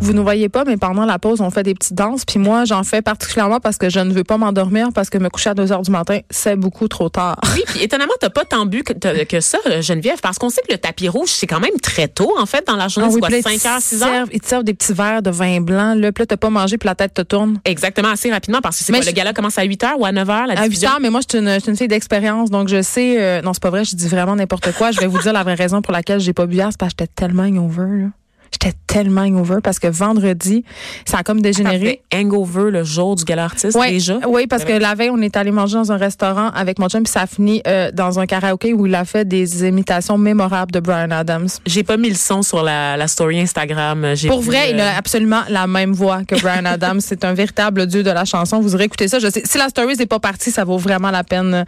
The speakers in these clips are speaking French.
Vous ne voyez pas, mais pendant la pause, on fait des petites danses. Puis moi, j'en fais particulièrement parce que je ne veux pas m'endormir parce que me coucher à 2 heures du matin, c'est beaucoup trop tard. Oui, puis étonnamment, t'as pas tant bu que, ça, Geneviève, parce qu'on sait que le tapis rouge, c'est quand même très tôt, en fait, dans la journée. Ah c'est quoi, puis là, ils 5 heures, te 6 heures? servent- Ils te servent des petits verres de vin blanc. Là, puis là, t'as pas mangé, puis la tête te tourne. Exactement, assez rapidement, parce que c'est quoi, je- le gala commence à 8 heures ou à 9 heures, la À 8 diffusion? heures, mais moi, je suis une, une fille d'expérience, donc je sais. euh, non, c'est pas vrai, je dis vraiment n'importe quoi. Je vais vous dire la vraie raison pour laquelle j'ai pas bu hier, c'est parce que j'étais tellement hangover. Là. J'étais tellement hangover parce que vendredi, ça a comme dégénéré. Hangover le jour du gala artiste, Ouais, déjà? Oui, parce que la veille, on est allé manger dans un restaurant avec mon chum, puis ça a fini euh, dans un karaoké où il a fait des imitations mémorables de Brian Adams. J'ai pas mis le son sur la, la story Instagram. J'ai Pour vrai, il euh, a absolument la même voix que Brian Adams. C'est un véritable dieu de la chanson. Vous aurez écouté ça. Je sais, si la story n'est pas partie, ça vaut vraiment la peine euh,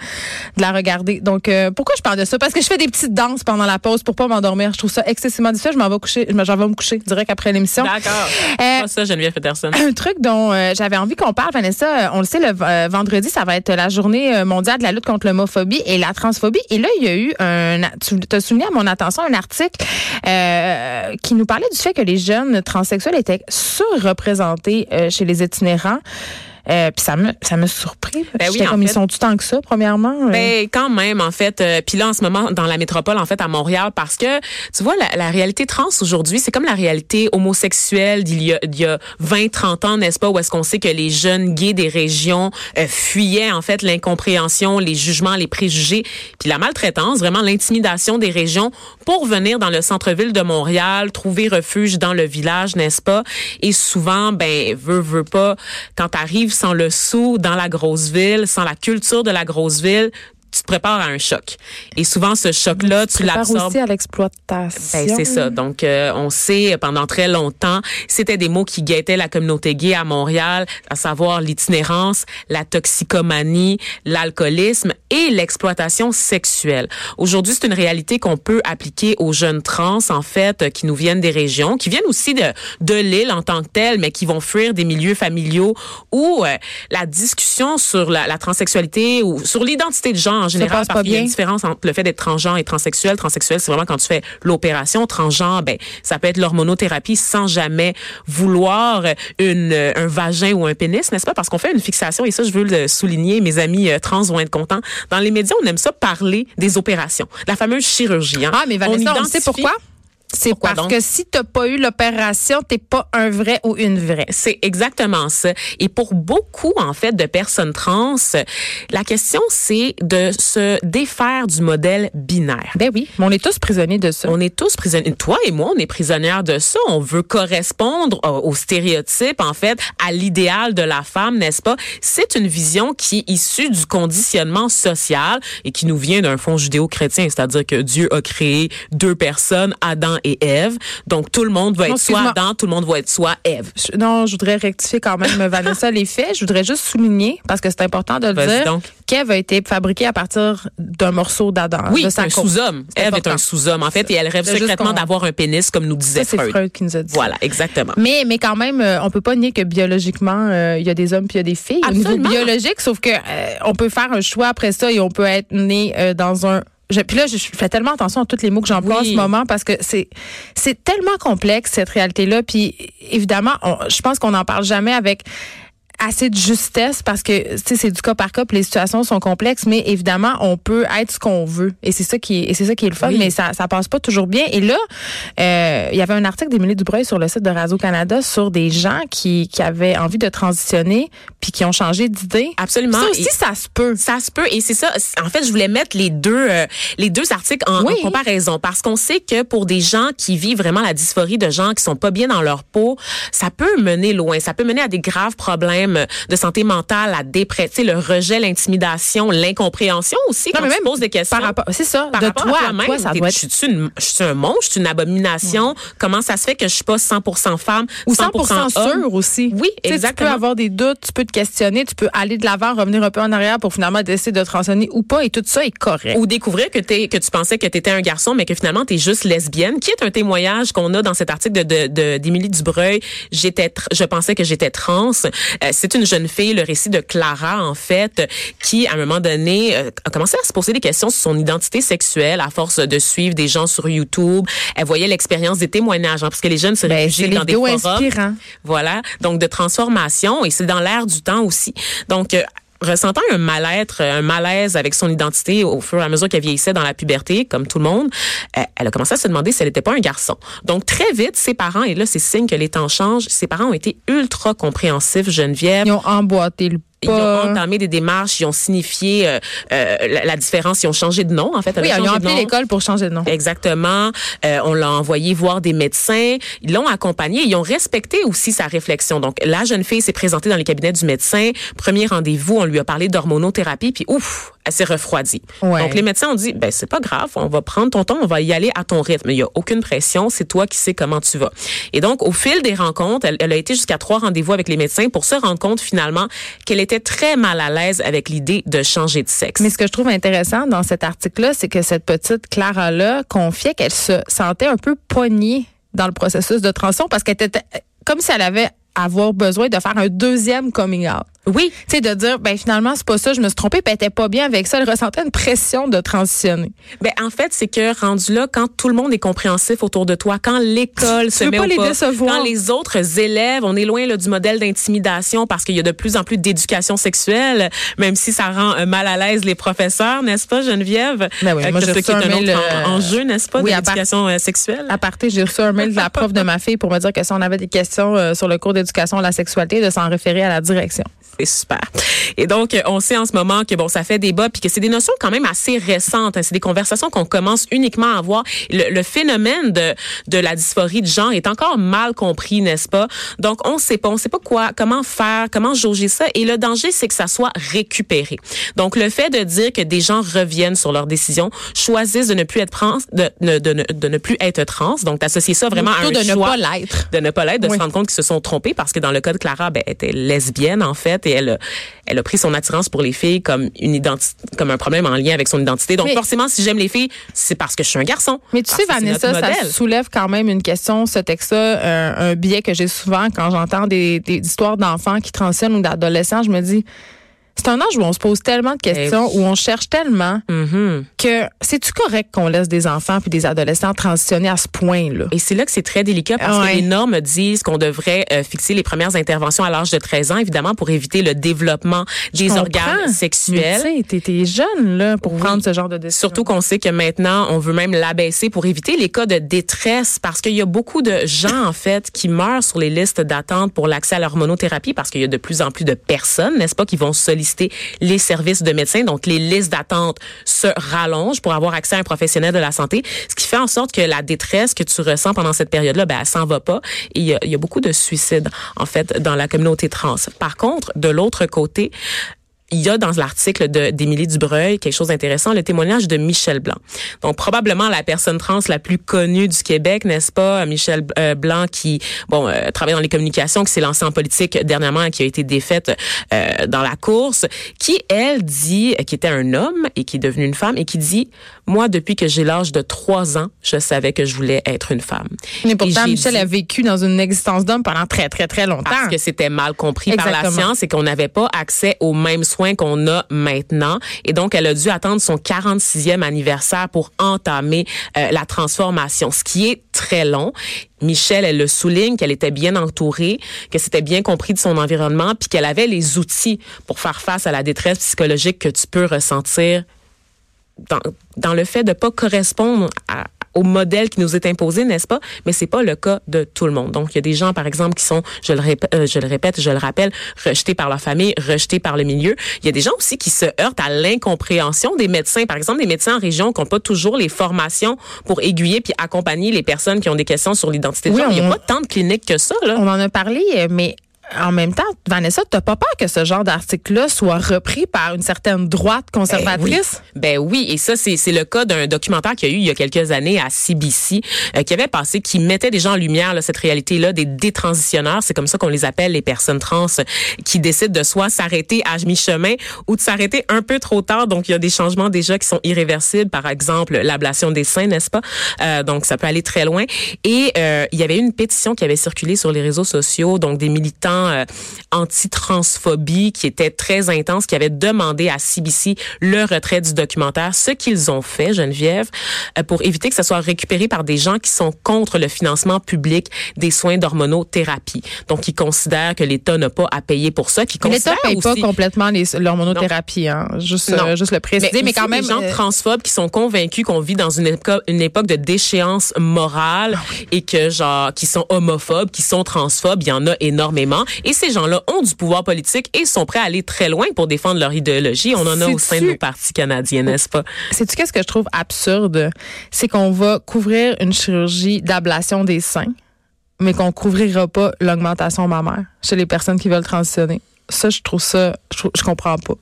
de la regarder. Donc, euh, pourquoi je parle de ça? Parce que je fais des petites danses pendant la pause pour pas m'endormir. Je trouve ça excessivement difficile. Je m'en vais coucher. Je me coucher direct après l'émission. D'accord. Euh, ça, Geneviève Peterson. un truc dont euh, j'avais envie qu'on parle, Vanessa, euh, on le sait, le euh, vendredi, ça va être la journée mondiale de la lutte contre l'homophobie et la transphobie. Et là, il y a eu un, tu as souligné à mon attention un article qui nous parlait du fait que les jeunes transsexuels étaient surreprésentés chez les itinérants. Euh, Puis ça me, ça me surpris. Ben oui, comme, ils sont tout tant que ça, premièrement. euh? Ben quand même en fait. Euh, Puis là en ce moment dans la métropole en fait à Montréal parce que tu vois la, la réalité trans aujourd'hui c'est comme la réalité homosexuelle d'il y a, d'il y a 20 30 ans n'est-ce pas où est-ce qu'on sait que les jeunes gays des régions euh, fuyaient en fait l'incompréhension, les jugements, les préjugés, puis la maltraitance, vraiment l'intimidation des régions pour venir dans le centre-ville de Montréal, trouver refuge dans le village, n'est-ce pas? Et souvent ben veut veut pas quand tu sans le sou dans la grosse ville, sans la culture de la grosse ville, tu te prépares à un choc. Et souvent, ce choc-là, tu Prépare l'absorbes. aussi à l'exploitation. Ben, c'est ça. Donc, euh, on sait pendant très longtemps, c'était des mots qui guettaient la communauté gay à Montréal, à savoir l'itinérance, la toxicomanie, l'alcoolisme et l'exploitation sexuelle. Aujourd'hui, c'est une réalité qu'on peut appliquer aux jeunes trans, en fait, euh, qui nous viennent des régions, qui viennent aussi de, de l'île en tant que telle, mais qui vont fuir des milieux familiaux où euh, la discussion sur la, la transsexualité ou sur l'identité de genre en général, parce qu'il y a une différence entre le fait d'être transgenre et transsexuel. Transsexuel, c'est vraiment quand tu fais l'opération. Transgenre, ben, ça peut être l'hormonothérapie sans jamais vouloir une, un vagin ou un pénis, n'est-ce pas? Parce qu'on fait une fixation, et ça, je veux le souligner, mes amis euh, trans vont être contents. Dans les médias, on aime ça parler des opérations, la fameuse chirurgie. hein. Ah, mais Vanessa, on, identifie- sait pourquoi? C'est parce donc? que si t'as pas eu l'opération, t'es pas un vrai ou une vraie. C'est exactement ça. Et pour beaucoup, en fait, de personnes trans, la question, c'est de se défaire du modèle binaire. Ben oui, mais on est tous prisonniers de ça. On est tous prisonniers. Toi et moi, on est prisonnières de ça. On veut correspondre aux stéréotypes, en fait, à l'idéal de la femme, n'est-ce pas? C'est une vision qui est issue du conditionnement social et qui nous vient d'un fond judéo-chrétien, c'est-à-dire que Dieu a créé deux personnes, Adam et Ève. Donc, tout le monde va être soit. Adam, tout le monde va être soit Ève. Je- non, je voudrais rectifier quand même, Vanessa, les faits. Je voudrais juste souligner, parce que c'est important de le dire, qu'Ève a été fabriquée à partir d'un morceau d'Adam. Oui, de c'est sa un sous-homme. Ève est un sous-homme, en fait, et elle rêve secrètement d'avoir un pénis, comme nous Ça, disait c'est Freud. Freud qui nous a dit. Voilà, exactement. Mais, mais quand même, euh, on peut pas nier que biologiquement, euh, il y a des hommes puis il y a des filles au niveau Absolument. biologique, sauf que euh, on peut faire un choix après ça et on peut être né euh, dans un je, puis là, je, fais tellement attention à tous les mots que j'emploie en ce moment parce que c'est c'est tellement complexe cette réalité-là. Puis évidemment, on- je pense qu'on n'en parle jamais avec assez de justesse parce que tu sais c'est du cas par cas, puis les situations sont complexes, mais évidemment on peut être ce qu'on veut et c'est ça qui est c'est ça qui est le fun, Oui. mais ça ça passe pas toujours bien. Et là, euh, il y avait un article d'Émilie Dubreuil sur le site de Radio Canada sur des gens qui qui avaient envie de transitionner puis qui ont changé d'idée. Absolument. Ça aussi Et- ça se peut. Ça se peut et c'est ça. En fait, je voulais mettre les deux euh, les deux articles en, Oui. en comparaison parce qu'on sait que pour des gens qui vivent vraiment la dysphorie de gens qui sont pas bien dans leur peau, ça peut mener loin. Ça peut mener à des graves problèmes de santé mentale, la dépression, le rejet, l'intimidation, l'incompréhension aussi quand mais tu même poses des questions. Par rapport, c'est ça. par de rapport toi, à toi-même, toi, ça T'es- doit être je suis une, je suis un monstre, je suis une abomination. Comment ça se fait que je suis pas 100% femme, ou 100% homme? sûr aussi. Oui, Tu sais, exactement. Tu peux avoir des doutes, tu peux te questionner, tu peux aller de l'avant, revenir un peu en arrière pour finalement décider de transitionner ou pas, et tout ça est correct. Ou découvrir que tu pensais que tu étais un garçon, mais que finalement tu es juste lesbienne, qui est un témoignage qu'on a dans cet article de de- d'Émilie Dubreuil. J'étais, je pensais que j'étais trans. Euh, c'est une jeune fille, le récit de Clara en fait, qui à un moment donné euh, a commencé à se poser des questions sur son identité sexuelle à force de suivre des gens sur YouTube. Elle voyait l'expérience des témoignages, hein, parce que les jeunes se Ben, réfugient dans des forums. inspirants. Voilà, donc de transformation et c'est dans l'air du temps aussi. Donc euh, ressentant un mal-être, un malaise avec son identité au fur et à mesure qu'elle vieillissait dans la puberté, comme tout le monde, euh, elle a commencé à se demander si elle n'était pas un garçon. Donc très vite, ses parents, et là c'est signe que les temps changent, ses parents ont été ultra compréhensifs, Geneviève. Ils ont emboîté le Ils ont entamé des démarches, ils ont signifié euh, euh, la, la différence, ils ont changé de nom en fait. Oui, ils ont appelé l'école pour changer de nom. Exactement. Euh, on l'a envoyé voir des médecins. Ils l'ont accompagné. Ils ont respecté aussi sa réflexion. Donc, la jeune fille s'est présentée dans les cabinets du médecin. Premier rendez-vous, on lui a parlé d'hormonothérapie. Puis, ouf, Ouais. Donc, les médecins ont dit, ben, c'est pas grave. On va prendre ton temps. On va y aller à ton rythme. Il y a aucune pression. C'est toi qui sais comment tu vas. Et donc, au fil des rencontres, elle, elle a été jusqu'à trois rendez-vous avec les médecins pour se rendre compte finalement qu'elle était très mal à l'aise avec l'idée de changer de sexe. Mais ce que je trouve intéressant dans cet article-là, c'est que cette petite Clara-là confiait qu'elle se sentait un peu poignée dans le processus de transition parce qu'elle était comme si elle avait avoir besoin de faire un deuxième coming out. Oui, Tu sais, de dire, ben finalement, c'est pas ça, je me suis trompée, puis elle était pas bien avec ça. Elle ressentait une pression de transitionner. Ben en fait, c'est que rendu là, quand tout le monde est compréhensif autour de toi, quand l'école se veux met pas au les pas, décevoir. quand les autres élèves, on est loin là, du modèle d'intimidation parce qu'il y a de plus en plus d'éducation sexuelle, même si ça rend euh, mal à l'aise les professeurs, n'est-ce pas, Geneviève? Ben oui, Euh, moi, j'ai reçu un mail, en- euh, enjeu, n'est-ce pas, oui, de l'éducation euh, sexuelle? À parté, j'ai reçu un mail de la prof de ma fille pour me dire que si on avait des questions sur le cours d'éducation à la sexualité, de s'en référer à la direction. C'est super. Et donc, euh, on sait en ce moment que bon, ça fait débat, puis que c'est des notions quand même assez récentes. hein. C'est des conversations qu'on commence uniquement à avoir. Le, le phénomène de, de la dysphorie de genre est encore mal compris, n'est-ce pas? Donc, on sait pas, on sait pas quoi, comment faire, comment jauger ça. Et le danger, c'est que ça soit récupéré. Donc, le fait de dire que des gens reviennent sur leurs décisions, choisissent de ne plus être trans, de, de, de, ne- de ne plus être trans, donc d'associer ça vraiment à un de ne pas l'être. de ne pas l'être, de Oui. se rendre compte qu'ils se sont trompés parce que dans le cas de Clara, ben, elle était lesbienne en fait et elle, a- elle a pris son attirance pour les filles comme une identité, comme un problème en lien avec son identité. Donc Mais- forcément, si j'aime les filles, c'est parce que je suis un garçon. Mais tu sais, Vanessa, ça soulève quand même une question, ce texte-là, un, un biais que j'ai souvent quand j'entends des, des histoires d'enfants qui transitionnent ou d'adolescents. Je me dis, c'est un âge où on se pose tellement de questions, Eh oui. où on cherche tellement Mhm. que c'est-tu correct qu'on laisse des enfants puis des adolescents transitionner à ce point-là? Et c'est là que c'est très délicat parce Ouais. que les normes disent qu'on devrait euh, fixer les premières interventions à l'âge de 13 ans, évidemment, pour éviter le développement des organes sexuels. Tu sais, t'es- t'es jeune, là, pour Oui. prendre ce genre de décision. Surtout qu'on sait que maintenant, on veut même l'abaisser pour éviter les cas de détresse parce qu'il y a beaucoup de gens, en fait, qui meurent sur les listes d'attente pour l'accès à l'hormonothérapie parce qu'il y a de plus en plus de personnes, n'est-ce pas, qui vont solliciter les services de médecins. Donc, les listes d'attente se rallongent pour avoir accès à un professionnel de la santé, ce qui fait en sorte que la détresse que tu ressens pendant cette période-là, ben, elle s'en va pas. Et il y, a, il y a beaucoup de suicides, en fait, dans la communauté trans. Par contre, de l'autre côté, il y a dans l'article d'Émilie Dubreuil quelque chose d'intéressant, le témoignage de Michel Blanc. Donc probablement la personne trans la plus connue du Québec, n'est-ce pas, Michel euh, Blanc qui bon euh, travaille dans les communications, qui s'est lancée en politique dernièrement et qui a été défaite euh, dans la course, qui elle dit qui était un homme et qui est devenu une femme et qui dit Moi, depuis que j'ai l'âge de trois ans, je savais que je voulais être une femme. Mais pourtant, Michel dit- a vécu dans une existence d'homme pendant très, très, très longtemps. parce que c'était mal compris par la science et qu'on n'avait pas accès aux mêmes soins qu'on a maintenant. Et donc, elle a dû attendre son 46e anniversaire pour entamer euh, la transformation, ce qui est très long. Michelle, elle le souligne qu'elle était bien entourée, que c'était bien compris de son environnement, puis qu'elle avait les outils pour faire face à la détresse psychologique que tu peux ressentir dans, dans le fait de pas correspondre à- au modèle qui nous est imposé, n'est-ce pas? Mais c'est pas le cas de tout le monde. Donc, il y a des gens, par exemple, qui sont, je le répète, euh, je le répète, je le rappelle, rejetés par leur famille, rejetés par le milieu. Il y a des gens aussi qui se heurtent à l'incompréhension des médecins. Par exemple, des médecins en région qui n'ont pas toujours les formations pour aiguiller puis accompagner les personnes qui ont des questions sur l'identité de Oui, genre. Il n'y a on- pas tant de cliniques que ça, là. On en a parlé, mais en même temps, Vanessa, t'as pas peur que ce genre d'article-là soit repris par une certaine droite conservatrice? Ben oui, et ça c'est c'est le cas d'un documentaire qu'il y a eu il y a quelques années à CBC euh, qui avait passé qui mettait déjà en lumière là, cette réalité là des détransitionneurs, c'est comme ça qu'on les appelle les personnes trans euh, qui décident de soit s'arrêter à mi-chemin ou de s'arrêter un peu trop tard. Donc il y a des changements déjà qui sont irréversibles, par exemple l'ablation des seins, n'est-ce pas? Euh, Donc ça peut aller très loin et euh, il y avait une pétition qui avait circulé sur les réseaux sociaux, donc des militants euh, anti-transphobie qui était très intense, qui avaient demandé à CBC le retrait du documentaire, ce qu'ils ont fait, Geneviève, euh, pour éviter que ça soit récupéré par des gens qui sont contre le financement public des soins d'hormonothérapie. Donc, ils considèrent que l'État n'a pas à payer pour ça, qui L'État considèrent paye pas aussi complètement les- l'hormonothérapie, hein. Juste, euh, juste le préciser. Mais, quand même. des gens transphobes qui sont convaincus qu'on vit dans une époque, une époque de déchéance morale Ah et que genre qui sont homophobes, qui sont transphobes, il y en a énormément. Et ces gens-là ont du pouvoir politique et sont prêts à aller très loin pour défendre leur idéologie. On en a au sein de nos partis canadiens, n'est-ce pas? Sais-tu qu'est-ce que je trouve absurde? C'est qu'on va couvrir une chirurgie d'ablation des seins, mais qu'on couvrira pas l'augmentation mammaire chez les personnes qui veulent transitionner. Ça, je trouve ça, je, trouve- je comprends pas.